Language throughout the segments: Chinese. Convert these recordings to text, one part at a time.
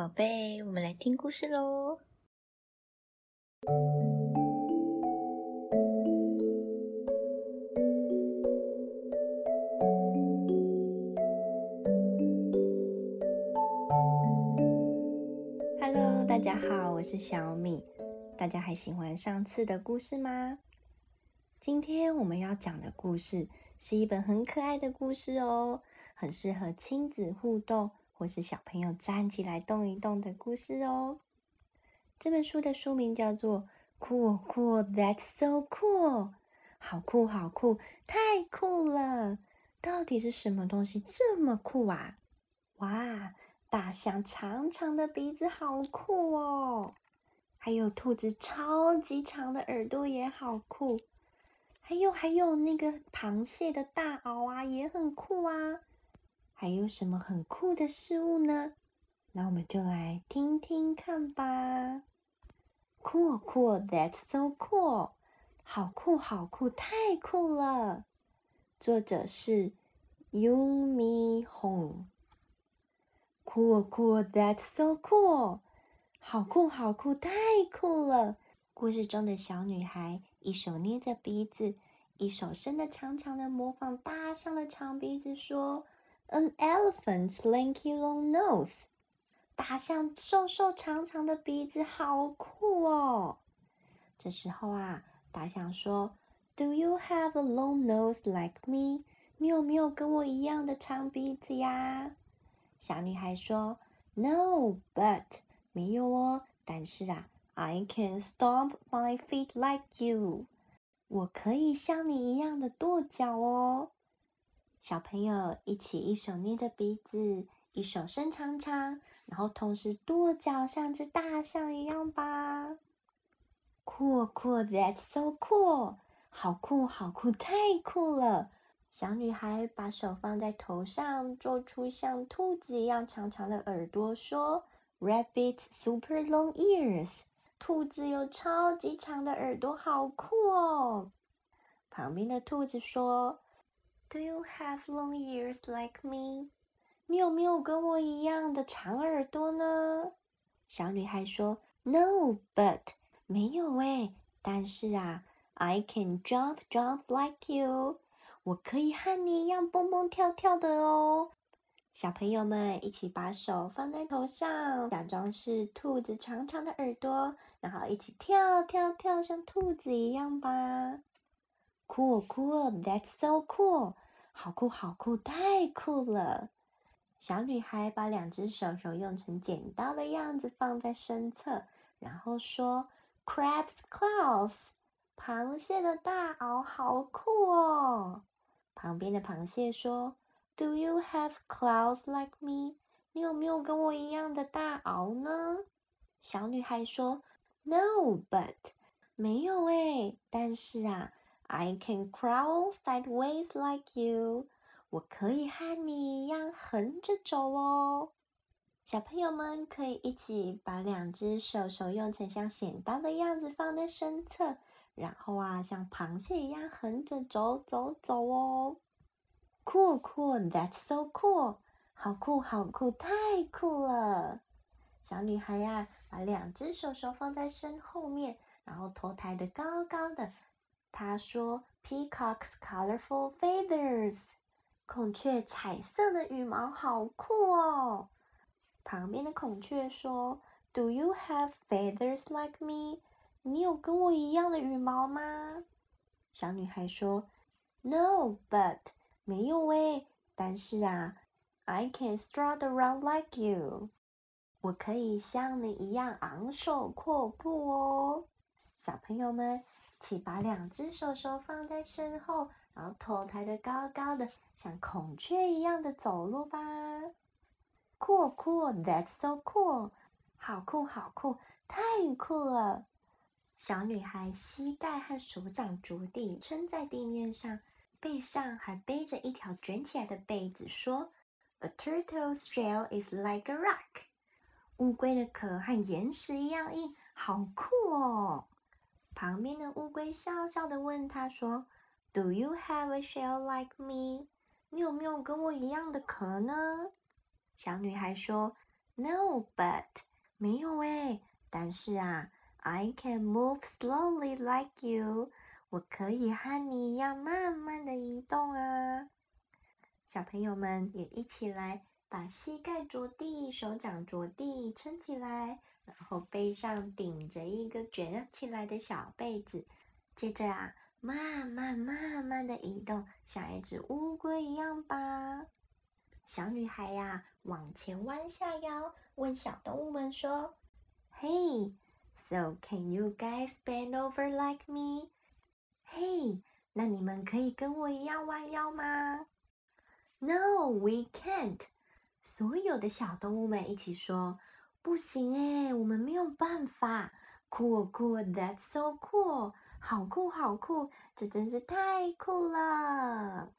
宝贝，我们来听故事喽。Hello，大家好，我是小米。大家还喜欢上次的故事吗？今天我们要讲的故事是一本很可爱的故事哦，很适合亲子互动。或是小朋友站起来动一动的故事哦。这本书的书名叫做《Cool Cool That's So Cool》，好酷好酷，太酷了！到底是什么东西这么酷啊？哇，大象长长的鼻子好酷哦，还有兔子超级长的耳朵也好酷，还有还有那个螃蟹的大螯啊也很酷啊。还有什么很酷的事物呢？那我们就来听听看吧。Cool, cool, that's so cool！好酷，好酷，太酷了。作者是 Yumi Hong。Cool, cool, that's so cool！好酷，好酷，太酷了。故事中的小女孩一手捏着鼻子，一手伸着长长的，模仿大象的长鼻子，说。An elephant's lanky long nose，大象瘦瘦长长的鼻子好酷哦。这时候啊，大象说：“Do you have a long nose like me？你有没有跟我一样的长鼻子呀？”小女孩说：“No，but 没有哦。但是啊，I can stomp my feet like you。我可以像你一样的跺脚哦。” 小朋友一起，一手捏着鼻子，一手伸长长，然后同时跺脚，像只大象一样吧。Cool, cool, that's so cool！好酷，好酷，太酷了！小女孩把手放在头上，做出像兔子一样长长的耳朵，说：“Rabbit's super long ears！” 兔子有超级长的耳朵，好酷哦！旁边的兔子说。Do you have long ears like me？你有没有跟我一样的长耳朵呢？小女孩说：“No，but 没有诶。但是啊，I can jump jump like you。我可以和你一样蹦蹦跳跳的哦。”小朋友们一起把手放在头上，假装是兔子长长的耳朵，然后一起跳跳跳，像兔子一样吧。Cool, cool, that's so cool！好酷，好酷，太酷了！小女孩把两只手手用成剪刀的样子放在身侧，然后说：“Crab's claws，螃蟹的大螯，好酷哦！”旁边的螃蟹说：“Do you have claws like me？你有没有跟我一样的大螯呢？”小女孩说：“No，but 没有诶，但是啊。” I can crawl sideways like you，我可以和你一样横着走哦。小朋友们可以一起把两只手手用成像剪刀的样子放在身侧，然后啊，像螃蟹一样横着走走走哦。Cool, cool, that's so cool！好酷，好酷，太酷了！小女孩呀，把两只手手放在身后面，然后头抬得高高的。他说：“Peacock's colorful feathers，孔雀彩色的羽毛好酷哦。”旁边的孔雀说：“Do you have feathers like me？你有跟我一样的羽毛吗？”小女孩说：“No，but 没有喂。但是啊，I can strut around like you，我可以像你一样昂首阔步哦。”小朋友们。起把两只手手放在身后，然后头抬得高高的，像孔雀一样的走路吧。Cool, cool, that's so cool！好酷，好酷，太酷了！小女孩膝盖和手掌着地，撑在地面上，背上还背着一条卷起来的被子，说：“A turtle's shell is like a rock。”乌龟的壳和岩石一样硬，好酷哦！旁边的乌龟笑笑的问他说：“Do you have a shell like me？你有没有跟我一样的壳呢？”小女孩说 No, but 没有诶。但是啊，I can move slowly like you。我可以和你一样慢慢的移动啊。小朋友们也一起来，把膝盖着地，手掌着地，撑起来，然后背上顶着一个卷起来的小被子。接着啊，慢慢慢慢的移动，像一只乌龟一样吧。小女孩呀，往前弯下腰，问小动物们说：“Hey, so can you guys bend over like me？” 嘿，那你们可以跟我一样弯腰吗？No, we can't。所有的小动物们一起说：“不行诶，我们没有办法。”Cool, cool, that's so cool！好酷，好酷，这真是太酷了。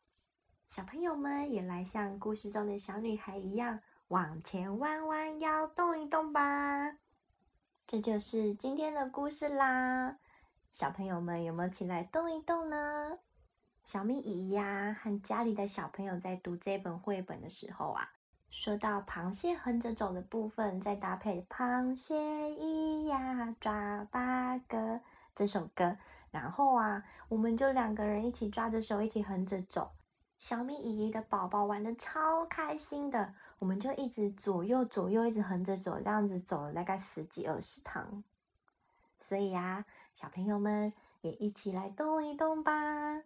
小朋友们也来像故事中的小女孩一样，往前弯弯腰，动一动吧。这就是今天的故事啦。小朋友们有没有起来动一动呢？小咪姨呀，和家里的小朋友在读这本绘本的时候啊，说到螃蟹横着走的部分，再搭配螃蟹咿呀抓八个这首歌，然后啊，我们就两个人一起抓着手，一起横着走。小米姨姨的宝宝玩的超开心的，我们就一直左右左右一直横着走，这样子走了大概十几二十趟。所以呀，小朋友们也一起来动一动吧。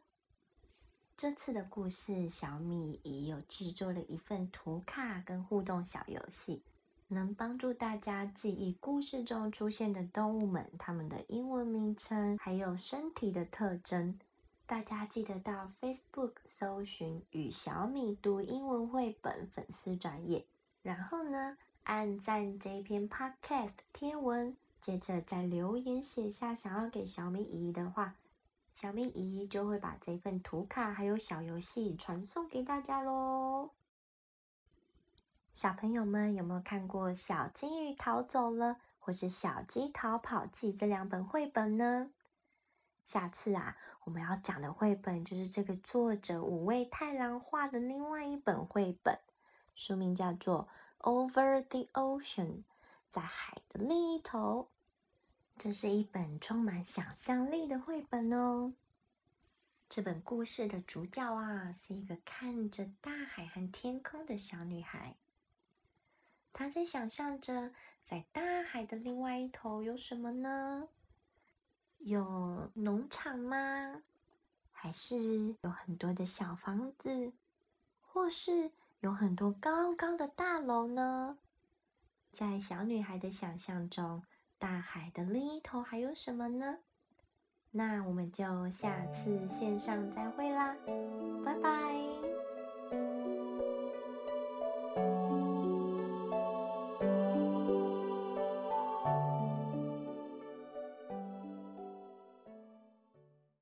这次的故事，小米姨有制作了一份图卡跟互动小游戏，能帮助大家记忆故事中出现的动物们，它们的英文名称还有身体的特征。大家记得到 Facebook 搜寻“与小米读英文绘本”粉丝专页，然后呢，按赞这篇 Podcast 贴文，接着在留言写下想要给小米姨的话，小米姨姨就会把这份图卡还有小游戏传送给大家喽。小朋友们有没有看过《小金鱼逃走了》或是《小鸡逃跑记》这两本绘本呢？下次啊，我们要讲的绘本就是这个作者五味太郎画的另外一本绘本，书名叫做《Over the Ocean》，在海的另一头。这是一本充满想象力的绘本哦。这本故事的主角啊，是一个看着大海和天空的小女孩，她在想象着，在大海的另外一头有什么呢？有农场吗？还是有很多的小房子，或是有很多高高的大楼呢？在小女孩的想象中，大海的另一头还有什么呢？那我们就下次线上再会啦，拜拜。